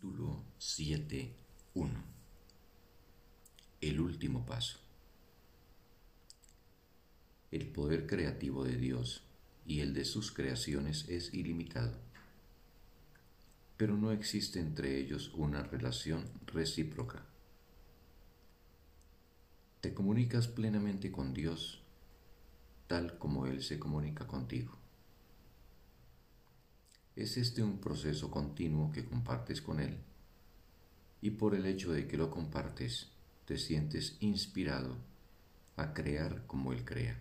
Capítulo 7.1 El último paso. El poder creativo de Dios y el de sus creaciones es ilimitado, pero no existe entre ellos una relación recíproca. Te comunicas plenamente con Dios tal como Él se comunica contigo. Es este un proceso continuo que compartes con Él y por el hecho de que lo compartes te sientes inspirado a crear como Él crea.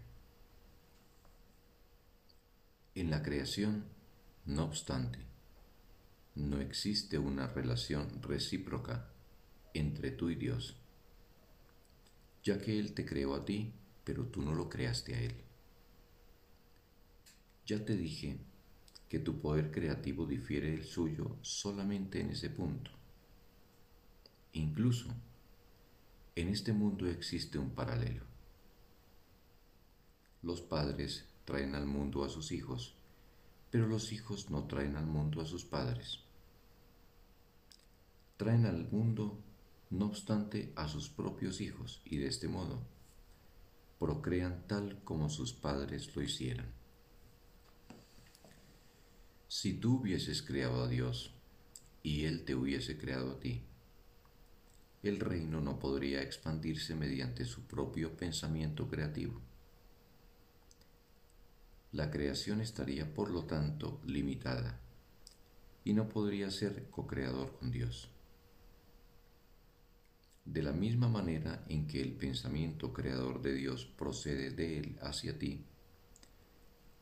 En la creación, no obstante, no existe una relación recíproca entre tú y Dios, ya que Él te creó a ti, pero tú no lo creaste a Él. Ya te dije que tu poder creativo difiere del suyo solamente en ese punto. Incluso, en este mundo existe un paralelo. Los padres traen al mundo a sus hijos, pero los hijos no traen al mundo a sus padres. Traen al mundo, no obstante, a sus propios hijos y de este modo procrean tal como sus padres lo hicieran. Si tú hubieses creado a Dios y Él te hubiese creado a ti, el reino no podría expandirse mediante su propio pensamiento creativo. La creación estaría, por lo tanto, limitada y no podría ser co-creador con Dios. De la misma manera en que el pensamiento creador de Dios procede de Él hacia ti,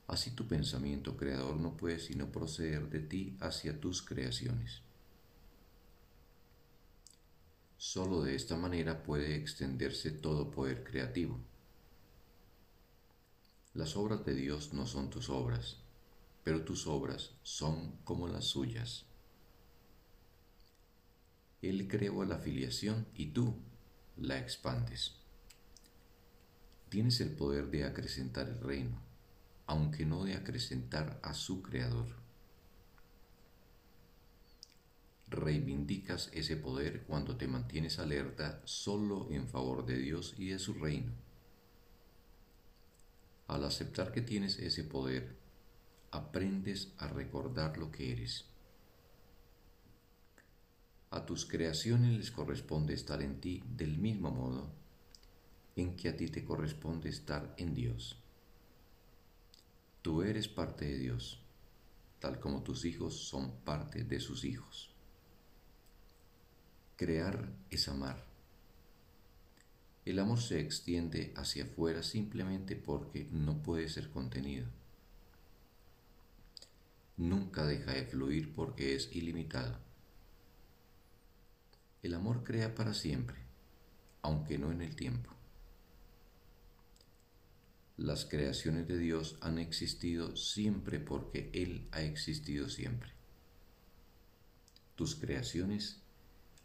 Así tu pensamiento creador no puede sino proceder de ti hacia tus creaciones. Solo de esta manera puede extenderse todo poder creativo. Las obras de Dios no son tus obras, pero tus obras son como las suyas. Él creó la filiación y tú la expandes. Tienes el poder de acrecentar el reino aunque no de acrecentar a su Creador. Reivindicas ese poder cuando te mantienes alerta solo en favor de Dios y de su reino. Al aceptar que tienes ese poder, aprendes a recordar lo que eres. A tus creaciones les corresponde estar en ti del mismo modo en que a ti te corresponde estar en Dios. Tú eres parte de Dios, tal como tus hijos son parte de sus hijos. Crear es amar. El amor se extiende hacia afuera simplemente porque no puede ser contenido. Nunca deja de fluir porque es ilimitado. El amor crea para siempre, aunque no en el tiempo. Las creaciones de Dios han existido siempre porque Él ha existido siempre. Tus creaciones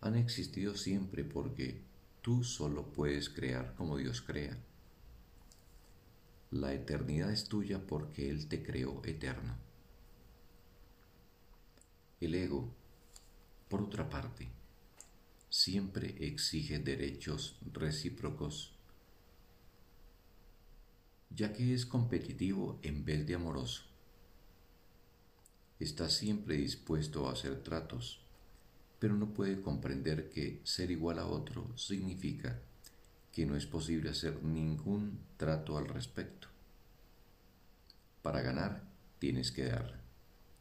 han existido siempre porque tú solo puedes crear como Dios crea. La eternidad es tuya porque Él te creó eterno. El ego, por otra parte, siempre exige derechos recíprocos ya que es competitivo en vez de amoroso. Está siempre dispuesto a hacer tratos, pero no puede comprender que ser igual a otro significa que no es posible hacer ningún trato al respecto. Para ganar tienes que dar,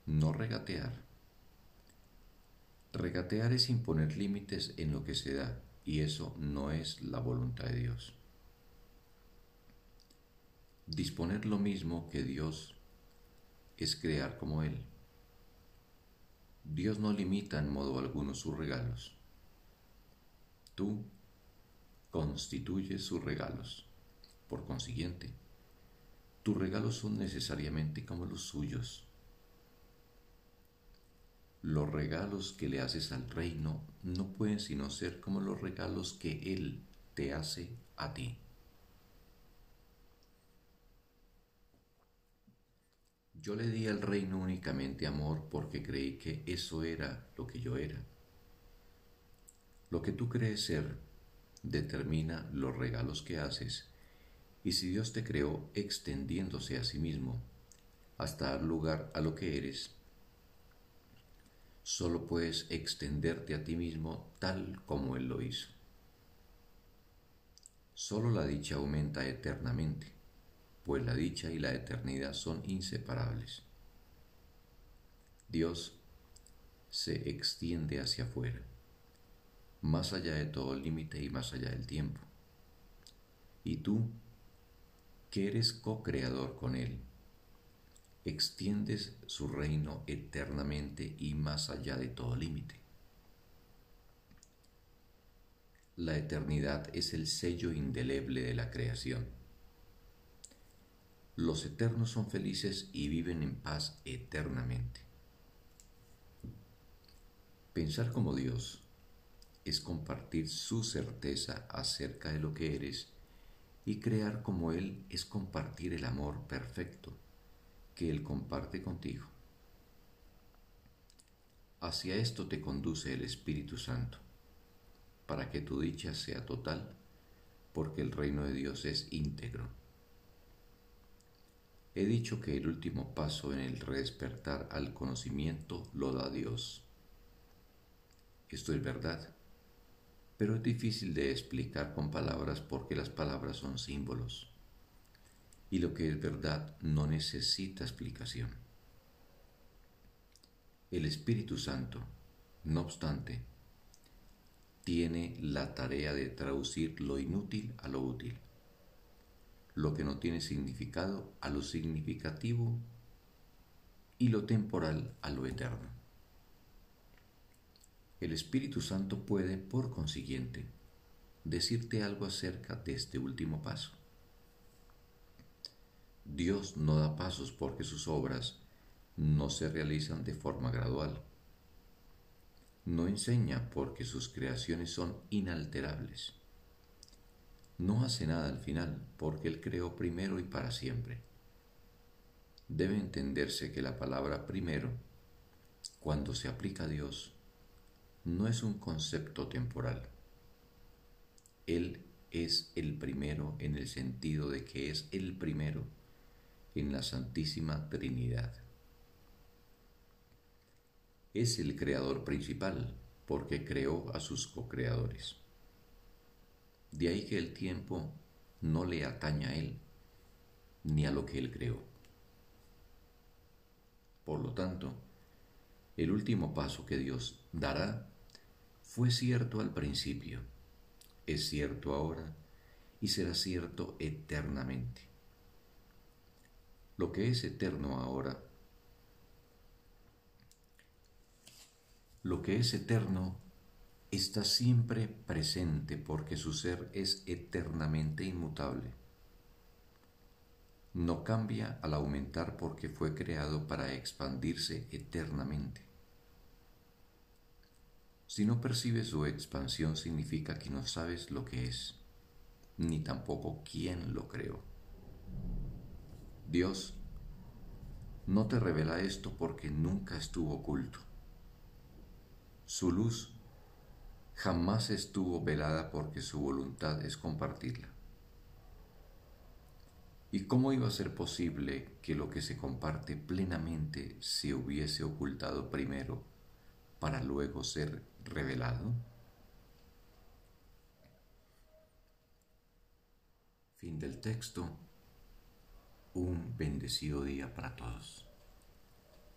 no regatear. Regatear es imponer límites en lo que se da y eso no es la voluntad de Dios disponer lo mismo que Dios es crear como Él. Dios no limita en modo alguno sus regalos. Tú constituyes sus regalos. Por consiguiente, tus regalos son necesariamente como los suyos. Los regalos que le haces al reino no pueden sino ser como los regalos que Él te hace a ti. Yo le di al reino únicamente amor porque creí que eso era lo que yo era, Lo que tú crees ser determina los regalos que haces y si Dios te creó extendiéndose a sí mismo hasta dar lugar a lo que eres, solo puedes extenderte a ti mismo tal como Él lo hizo. Solo la dicha aumenta eternamente, pues la dicha y la eternidad son inseparables. Dios se extiende hacia afuera, más allá de todo límite y más allá del tiempo. Y tú, que eres co-creador con Él, extiendes su reino eternamente y más allá de todo límite. La eternidad es el sello indeleble de la creación. Los eternos son felices y viven en paz eternamente. Pensar como Dios es compartir su certeza acerca de lo que eres y crear como Él es compartir el amor perfecto que Él comparte contigo. Hacia esto te conduce el Espíritu Santo, para que tu dicha sea total, porque el reino de Dios es íntegro. He dicho que el último paso en el redespertar al conocimiento lo da Dios. Esto es verdad, pero es difícil de explicar con palabras porque las palabras son símbolos y lo que es verdad no necesita explicación. El Espíritu Santo, no obstante, tiene la tarea de traducir lo inútil a lo útil, lo que no tiene significado a lo significativo y lo temporal a lo eterno. El Espíritu Santo puede, por consiguiente, decirte algo acerca de este último paso. Dios no da pasos porque sus obras no se realizan de forma gradual. No enseña porque sus creaciones son inalterables. No hace nada al final porque Él creó primero y para siempre. Debe entenderse que la palabra primero, cuando se aplica a Dios, no es un concepto temporal. Él es el primero en el sentido de que es el primero en la Santísima Trinidad. Es el creador principal porque creó a sus co-creadores. De ahí que el tiempo no le atañe a él ni a lo que él creó. Por lo tanto, el último paso que Dios dará fue cierto al principio, es cierto ahora y será cierto eternamente lo que es eterno ahora. Lo que es eterno está siempre presente porque su ser es eternamente inmutable. No cambia al aumentar porque fue creado para expandirse eternamente. Si no percibes su expansión significa que no sabes lo que es, ni tampoco quién lo creó. Dios no te revela esto porque nunca estuvo oculto. Su luz jamás estuvo velada porque su voluntad es compartirla. ¿Y cómo iba a ser posible que lo que se comparte plenamente se hubiese ocultado primero para luego ser revelado? Fin del texto un bendecido día para todos.